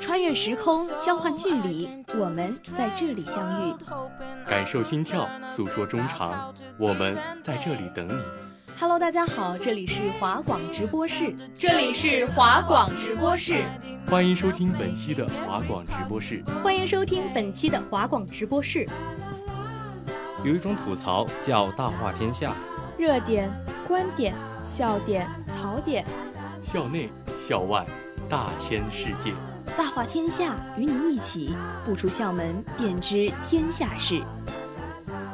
穿越时空，交换距离，我们在这里相遇。感受心跳，诉说衷肠，我们在这里等你。Hello，大家好，这里是华广直播室，这里是华广直播室，欢迎收听本期的华广直播室，欢迎收听本期的华广直播室。有一种吐槽叫大话天下，热点、观点、笑点、槽点，校内、校外，大千世界，大话天下，与你一起不出校门便知天下事。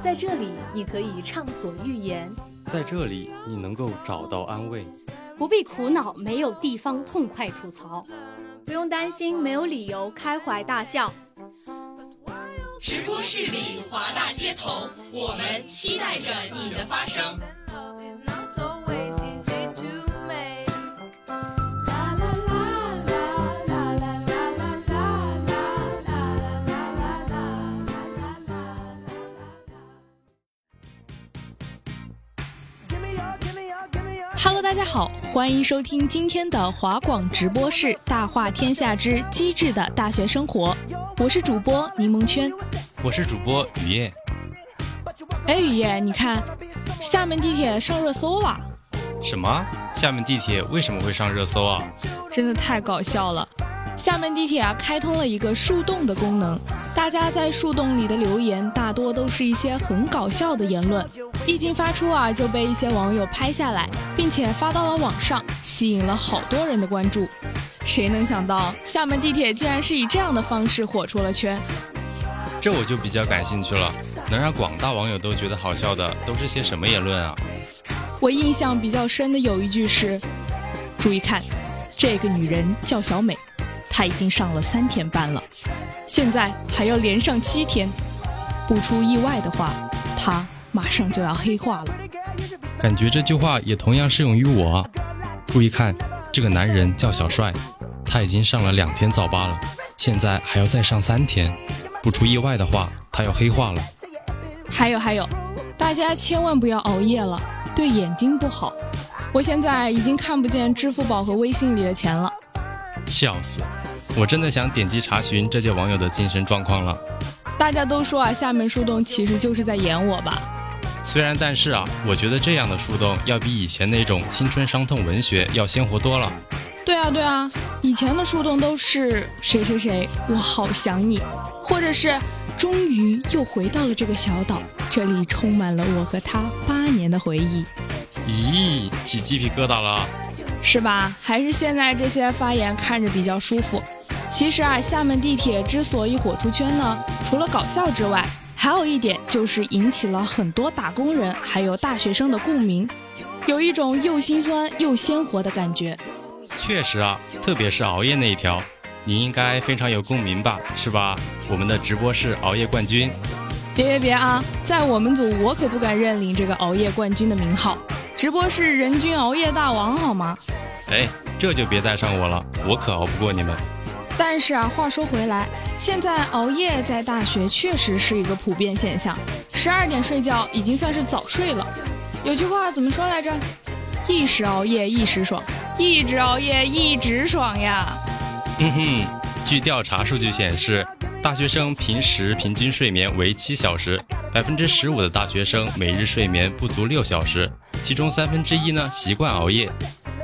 在这里，你可以畅所欲言；在这里，你能够找到安慰，不必苦恼没有地方痛快吐槽，不用担心没有理由开怀大笑。直播室里华大街头，我们期待着你的发声。Hello，大家好，欢迎收听今天的华广直播室《大话天下之机智的大学生活》，我是主播柠檬圈，我是主播雨夜。哎，雨夜，你看，厦门地铁上热搜了。什么？厦门地铁为什么会上热搜啊？真的太搞笑了！厦门地铁啊，开通了一个树洞的功能，大家在树洞里的留言大多都是一些很搞笑的言论，一经发出啊，就被一些网友拍下来，并且发到了网上，吸引了好多人的关注。谁能想到厦门地铁竟然是以这样的方式火出了圈？这我就比较感兴趣了，能让广大网友都觉得好笑的都是些什么言论啊？我印象比较深的有一句是：“注意看，这个女人叫小美，她已经上了三天班了，现在还要连上七天，不出意外的话，他马上就要黑化了。”感觉这句话也同样适用于我。注意看，这个男人叫小帅，他已经上了两天早八了，现在还要再上三天，不出意外的话，他要黑化了。还有还有，大家千万不要熬夜了。对眼睛不好，我现在已经看不见支付宝和微信里的钱了。笑死，我真的想点击查询这些网友的精神状况了。大家都说啊，厦门树洞其实就是在演我吧？虽然，但是啊，我觉得这样的树洞要比以前那种青春伤痛文学要鲜活多了。对啊，对啊，以前的树洞都是谁谁谁，我好想你，或者是。终于又回到了这个小岛，这里充满了我和他八年的回忆。咦，起鸡皮疙瘩了，是吧？还是现在这些发言看着比较舒服。其实啊，厦门地铁之所以火出圈呢，除了搞笑之外，还有一点就是引起了很多打工人还有大学生的共鸣，有一种又心酸又鲜活的感觉。确实啊，特别是熬夜那一条。你应该非常有共鸣吧，是吧？我们的直播室熬夜冠军，别别别啊！在我们组，我可不敢认领这个熬夜冠军的名号。直播室人均熬夜大王，好吗？哎，这就别带上我了，我可熬不过你们。但是啊，话说回来，现在熬夜在大学确实是一个普遍现象。十二点睡觉已经算是早睡了。有句话怎么说来着？一时熬夜一时爽，一直熬夜一直爽呀。嗯哼，据调查数据显示，大学生平时平均睡眠为七小时，百分之十五的大学生每日睡眠不足六小时，其中三分之一呢习惯熬夜。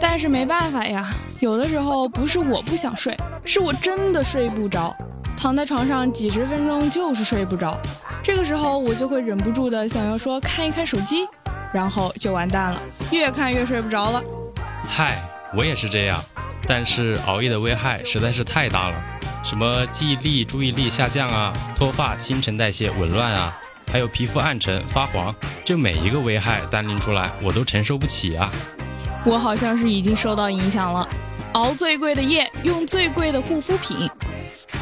但是没办法呀，有的时候不是我不想睡，是我真的睡不着，躺在床上几十分钟就是睡不着，这个时候我就会忍不住的想要说看一看手机，然后就完蛋了，越看越睡不着了。嗨，我也是这样。但是熬夜的危害实在是太大了，什么记忆力、注意力下降啊，脱发、新陈代谢紊乱啊，还有皮肤暗沉发黄，这每一个危害单拎出来，我都承受不起啊！我好像是已经受到影响了，熬最贵的夜，用最贵的护肤品，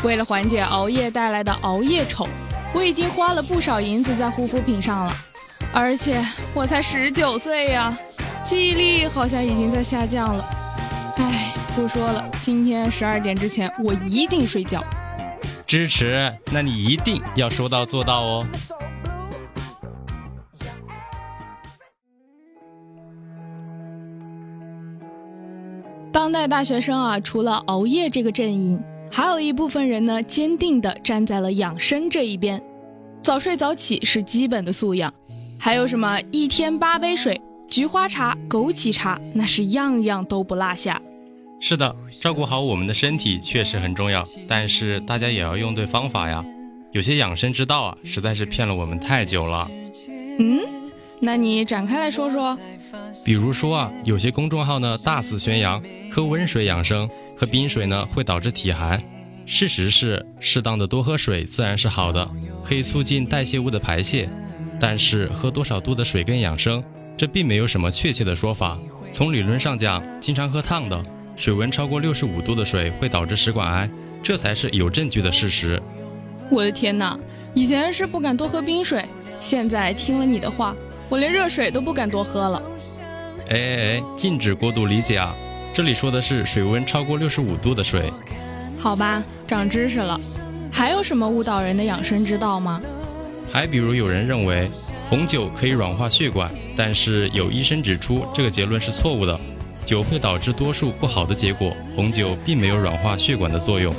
为了缓解熬夜带来的熬夜丑，我已经花了不少银子在护肤品上了，而且我才十九岁呀，记忆力好像已经在下降了，唉。不说了，今天十二点之前我一定睡觉。支持，那你一定要说到做到哦。当代大学生啊，除了熬夜这个阵营，还有一部分人呢，坚定地站在了养生这一边。早睡早起是基本的素养，还有什么一天八杯水、菊花茶、枸杞茶，那是样样都不落下。是的，照顾好我们的身体确实很重要，但是大家也要用对方法呀。有些养生之道啊，实在是骗了我们太久了。嗯，那你展开来说说。比如说啊，有些公众号呢大肆宣扬喝温水养生，喝冰水呢会导致体寒。事实是，适当的多喝水自然是好的，可以促进代谢物的排泄。但是喝多少度的水跟养生，这并没有什么确切的说法。从理论上讲，经常喝烫的。水温超过六十五度的水会导致食管癌，这才是有证据的事实。我的天哪！以前是不敢多喝冰水，现在听了你的话，我连热水都不敢多喝了。哎哎哎，禁止过度理解啊！这里说的是水温超过六十五度的水。好吧，长知识了。还有什么误导人的养生之道吗？还比如有人认为红酒可以软化血管，但是有医生指出这个结论是错误的。酒会导致多数不好的结果，红酒并没有软化血管的作用。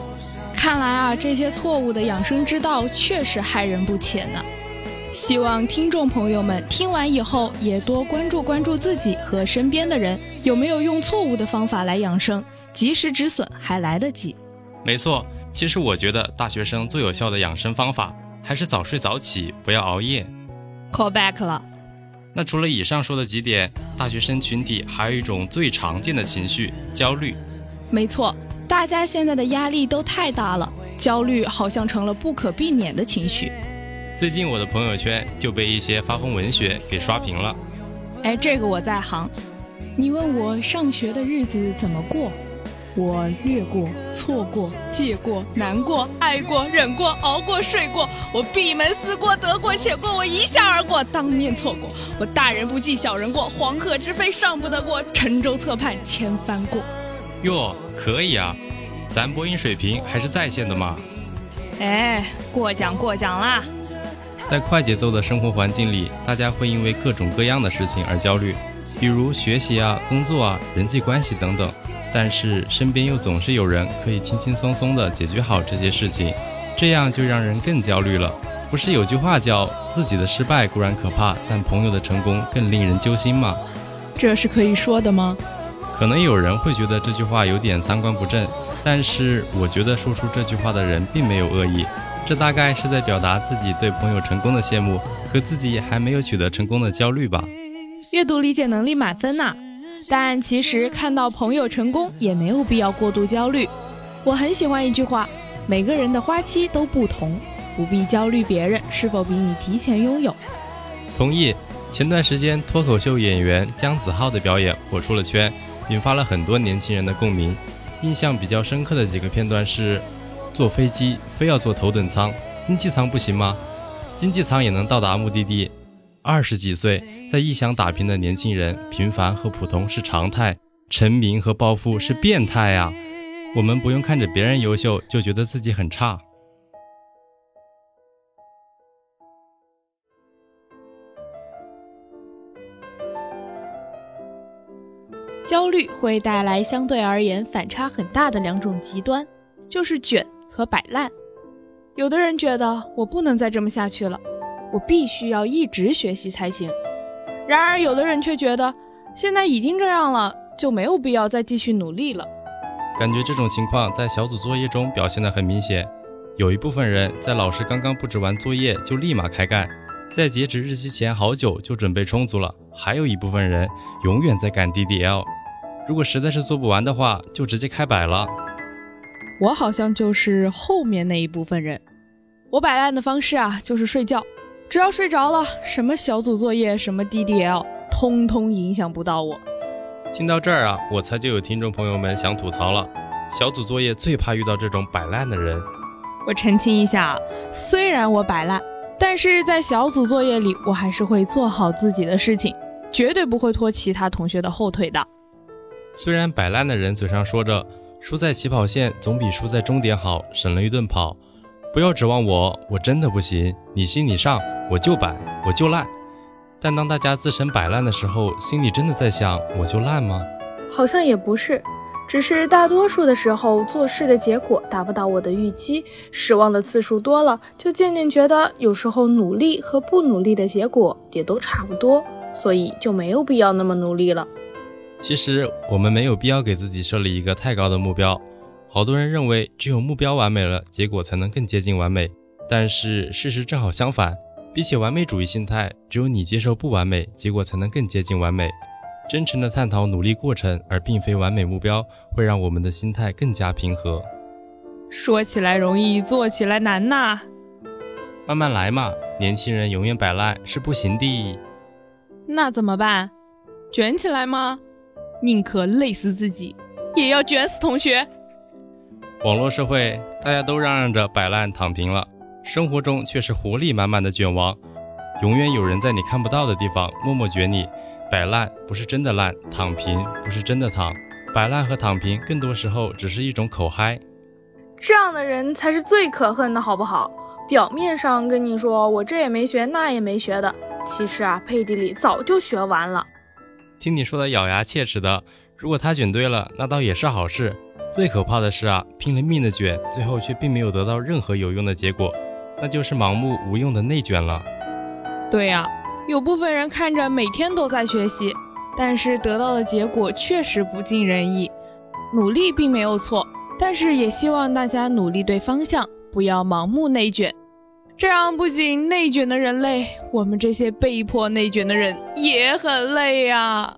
看来啊，这些错误的养生之道确实害人不浅呢。希望听众朋友们听完以后也多关注关注自己和身边的人有没有用错误的方法来养生，及时止损还来得及。没错，其实我觉得大学生最有效的养生方法还是早睡早起，不要熬夜。Call back 了。那除了以上说的几点，大学生群体还有一种最常见的情绪——焦虑。没错，大家现在的压力都太大了，焦虑好像成了不可避免的情绪。最近我的朋友圈就被一些发疯文学给刷屏了。哎，这个我在行。你问我上学的日子怎么过？我略过、错过、借过、难过、爱过、忍过、熬过、睡过，我闭门思过、得过且过，我一笑而过，当面错过，我大人不计小人过，黄河之飞尚不得过，沉舟侧畔千帆过。哟，可以啊，咱播音水平还是在线的嘛。哎，过奖过奖啦。在快节奏的生活环境里，大家会因为各种各样的事情而焦虑，比如学习啊、工作啊、人际关系等等。但是身边又总是有人可以轻轻松松地解决好这些事情，这样就让人更焦虑了。不是有句话叫“自己的失败固然可怕，但朋友的成功更令人揪心”吗？这是可以说的吗？可能有人会觉得这句话有点三观不正，但是我觉得说出这句话的人并没有恶意，这大概是在表达自己对朋友成功的羡慕和自己还没有取得成功的焦虑吧。阅读理解能力满分呐！但其实看到朋友成功也没有必要过度焦虑。我很喜欢一句话：每个人的花期都不同，不必焦虑别人是否比你提前拥有。同意。前段时间脱口秀演员姜子浩的表演火出了圈，引发了很多年轻人的共鸣。印象比较深刻的几个片段是：坐飞机非要坐头等舱，经济舱不行吗？经济舱也能到达目的地。二十几岁在异乡打拼的年轻人，平凡和普通是常态，成名和暴富是变态啊！我们不用看着别人优秀就觉得自己很差。焦虑会带来相对而言反差很大的两种极端，就是卷和摆烂。有的人觉得我不能再这么下去了。我必须要一直学习才行。然而，有的人却觉得现在已经这样了，就没有必要再继续努力了。感觉这种情况在小组作业中表现得很明显。有一部分人在老师刚刚布置完作业就立马开干，在截止日期前好久就准备充足了。还有一部分人永远在赶 DDL，如果实在是做不完的话，就直接开摆了。我好像就是后面那一部分人。我摆烂的方式啊，就是睡觉。只要睡着了，什么小组作业，什么 DDL，通通影响不到我。听到这儿啊，我猜就有听众朋友们想吐槽了。小组作业最怕遇到这种摆烂的人。我澄清一下，虽然我摆烂，但是在小组作业里，我还是会做好自己的事情，绝对不会拖其他同学的后腿的。虽然摆烂的人嘴上说着输在起跑线总比输在终点好，省了一顿跑。不要指望我，我真的不行。你信你上，我就摆，我就烂。但当大家自身摆烂的时候，心里真的在想，我就烂吗？好像也不是，只是大多数的时候做事的结果达不到我的预期，失望的次数多了，就渐渐觉得有时候努力和不努力的结果也都差不多，所以就没有必要那么努力了。其实我们没有必要给自己设立一个太高的目标。好多人认为只有目标完美了，结果才能更接近完美。但是事实正好相反，比起完美主义心态，只有你接受不完美，结果才能更接近完美。真诚的探讨努力过程，而并非完美目标，会让我们的心态更加平和。说起来容易，做起来难呐。慢慢来嘛，年轻人永远摆烂是不行的。那怎么办？卷起来吗？宁可累死自己，也要卷死同学。网络社会，大家都嚷嚷着摆烂躺平了，生活中却是活力满满的卷王。永远有人在你看不到的地方默默卷你。摆烂不是真的烂，躺平不是真的躺，摆烂和躺平更多时候只是一种口嗨。这样的人才是最可恨的，好不好？表面上跟你说我这也没学那也没学的，其实啊背地里早就学完了。听你说的咬牙切齿的，如果他卷对了，那倒也是好事。最可怕的是啊，拼了命的卷，最后却并没有得到任何有用的结果，那就是盲目无用的内卷了。对呀。有部分人看着每天都在学习，但是得到的结果确实不尽人意。努力并没有错，但是也希望大家努力对方向，不要盲目内卷。这样不仅内卷的人累，我们这些被迫内卷的人也很累呀。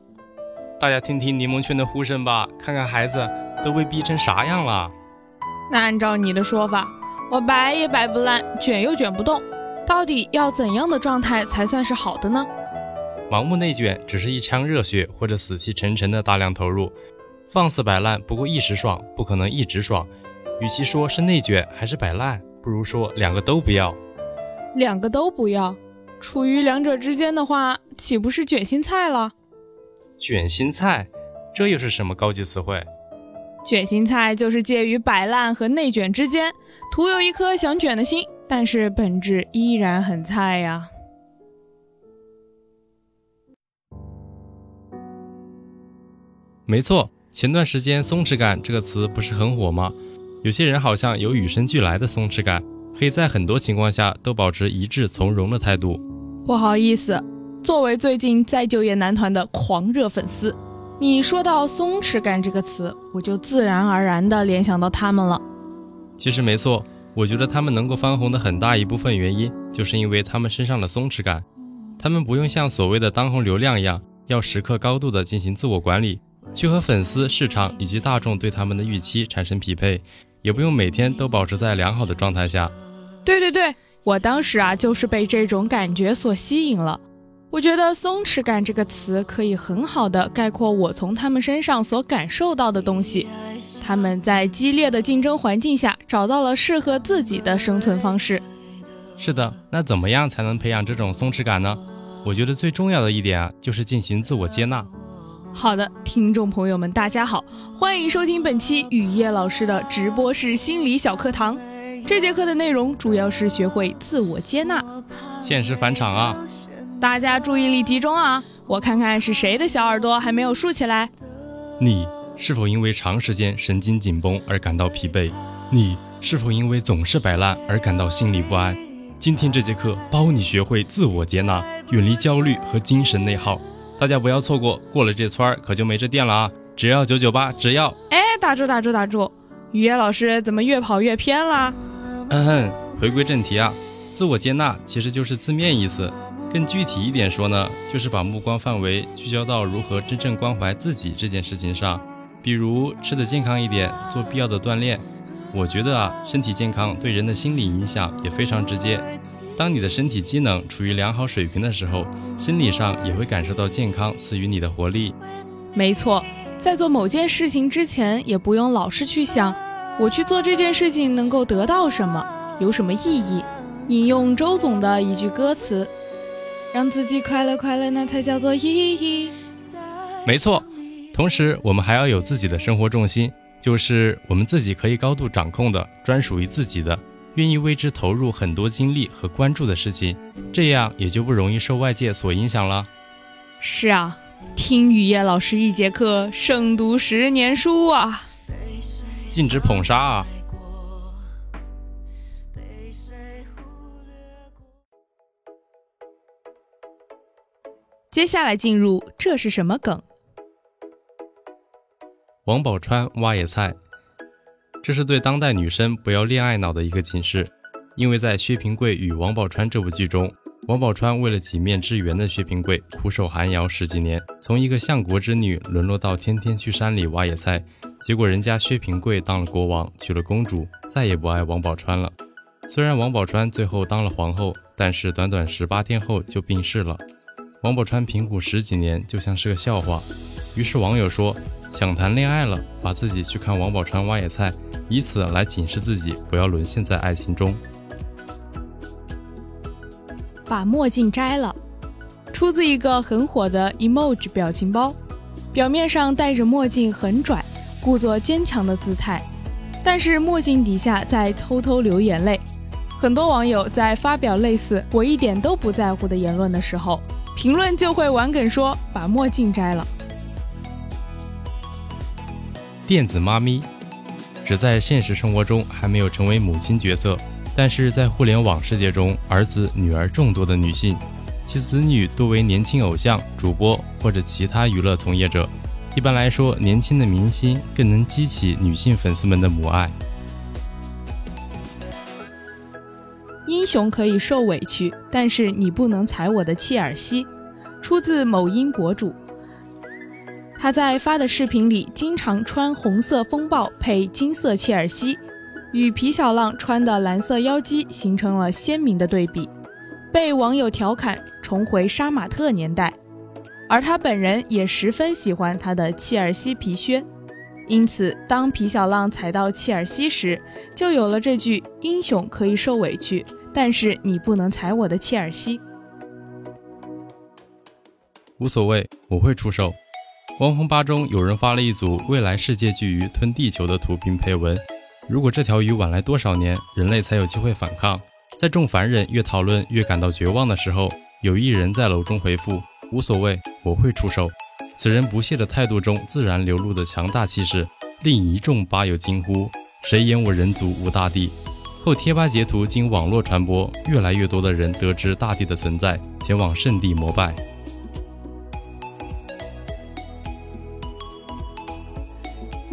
大家听听柠檬圈的呼声吧，看看孩子都被逼成啥样了。那按照你的说法，我摆也摆不烂，卷又卷不动。到底要怎样的状态才算是好的呢？盲目内卷只是一腔热血或者死气沉沉的大量投入，放肆摆烂不过一时爽，不可能一直爽。与其说是内卷还是摆烂，不如说两个都不要。两个都不要，处于两者之间的话，岂不是卷心菜了？卷心菜，这又是什么高级词汇？卷心菜就是介于摆烂和内卷之间，徒有一颗想卷的心。但是本质依然很菜呀。没错，前段时间“松弛感”这个词不是很火吗？有些人好像有与生俱来的松弛感，可以在很多情况下都保持一致从容的态度。不好意思，作为最近再就业男团的狂热粉丝，你说到“松弛感”这个词，我就自然而然的联想到他们了。其实没错。我觉得他们能够翻红的很大一部分原因，就是因为他们身上的松弛感。他们不用像所谓的当红流量一样，要时刻高度的进行自我管理，去和粉丝、市场以及大众对他们的预期产生匹配，也不用每天都保持在良好的状态下。对对对，我当时啊，就是被这种感觉所吸引了。我觉得“松弛感”这个词可以很好的概括我从他们身上所感受到的东西。他们在激烈的竞争环境下找到了适合自己的生存方式。是的，那怎么样才能培养这种松弛感呢？我觉得最重要的一点啊，就是进行自我接纳。好的，听众朋友们，大家好，欢迎收听本期雨夜老师的直播室心理小课堂。这节课的内容主要是学会自我接纳。现实返场啊！大家注意力集中啊！我看看是谁的小耳朵还没有竖起来。你。是否因为长时间神经紧绷而感到疲惫？你是否因为总是摆烂而感到心里不安？今天这节课包你学会自我接纳，远离焦虑和精神内耗。大家不要错过，过了这村儿可就没这店了啊！只要九九八，只要……哎，打住打住打住！语言老师怎么越跑越偏了？嗯哼，回归正题啊，自我接纳其实就是字面意思，更具体一点说呢，就是把目光范围聚焦到如何真正关怀自己这件事情上。比如吃得健康一点，做必要的锻炼。我觉得啊，身体健康对人的心理影响也非常直接。当你的身体机能处于良好水平的时候，心理上也会感受到健康赐予你的活力。没错，在做某件事情之前，也不用老是去想我去做这件事情能够得到什么，有什么意义。引用周总的一句歌词：“让自己快乐快乐，那才叫做意义。”没错。同时，我们还要有自己的生活重心，就是我们自己可以高度掌控的、专属于自己的、愿意为之投入很多精力和关注的事情，这样也就不容易受外界所影响了。是啊，听雨夜老师一节课，胜读十年书啊！禁止捧杀啊！接下来进入这是什么梗？王宝钏挖野菜，这是对当代女生不要恋爱脑的一个警示。因为在薛平贵与王宝钏这部剧中，王宝钏为了几面之缘的薛平贵，苦守寒窑十几年，从一个相国之女沦落到天天去山里挖野菜。结果人家薛平贵当了国王，娶了公主，再也不爱王宝钏了。虽然王宝钏最后当了皇后，但是短短十八天后就病逝了。王宝钏贫苦十几年，就像是个笑话。于是网友说，想谈恋爱了，把自己去看王宝钏挖野菜，以此来警示自己不要沦陷在爱情中。把墨镜摘了，出自一个很火的 emoji 表情包，表面上戴着墨镜很拽，故作坚强的姿态，但是墨镜底下在偷偷流眼泪。很多网友在发表类似“我一点都不在乎”的言论的时候，评论就会玩梗说把墨镜摘了。电子妈咪，只在现实生活中还没有成为母亲角色。但是在互联网世界中，儿子、女儿众多的女性，其子女多为年轻偶像、主播或者其他娱乐从业者。一般来说，年轻的明星更能激起女性粉丝们的母爱。英雄可以受委屈，但是你不能踩我的切尔西。出自某音博主，他在发的视频里经常穿红色风暴配金色切尔西。与皮小浪穿的蓝色妖姬形成了鲜明的对比，被网友调侃重回杀马特年代，而他本人也十分喜欢他的切尔西皮靴，因此当皮小浪踩到切尔西时，就有了这句“英雄可以受委屈，但是你不能踩我的切尔西”。无所谓，我会出手。网红吧中有人发了一组未来世界巨鱼吞地球的图片配文。如果这条鱼晚来多少年，人类才有机会反抗？在众凡人越讨论越感到绝望的时候，有一人在楼中回复：“无所谓，我会出手。”此人不屑的态度中自然流露的强大气势，令一众吧友惊呼：“谁言我人族无大地？”后贴吧截图经网络传播，越来越多的人得知大地的存在，前往圣地膜拜。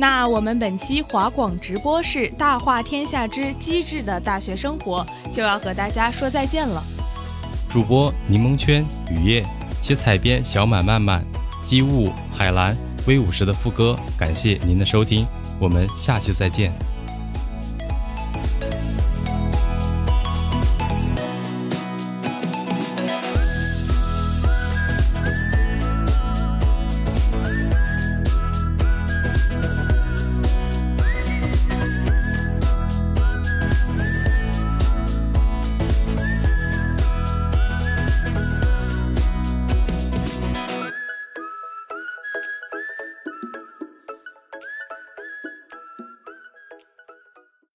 那我们本期华广直播室大话天下之机智的大学生活就要和大家说再见了。主播柠檬圈雨夜，写采编小满漫漫，机务海蓝威武时的副歌，感谢您的收听，我们下期再见。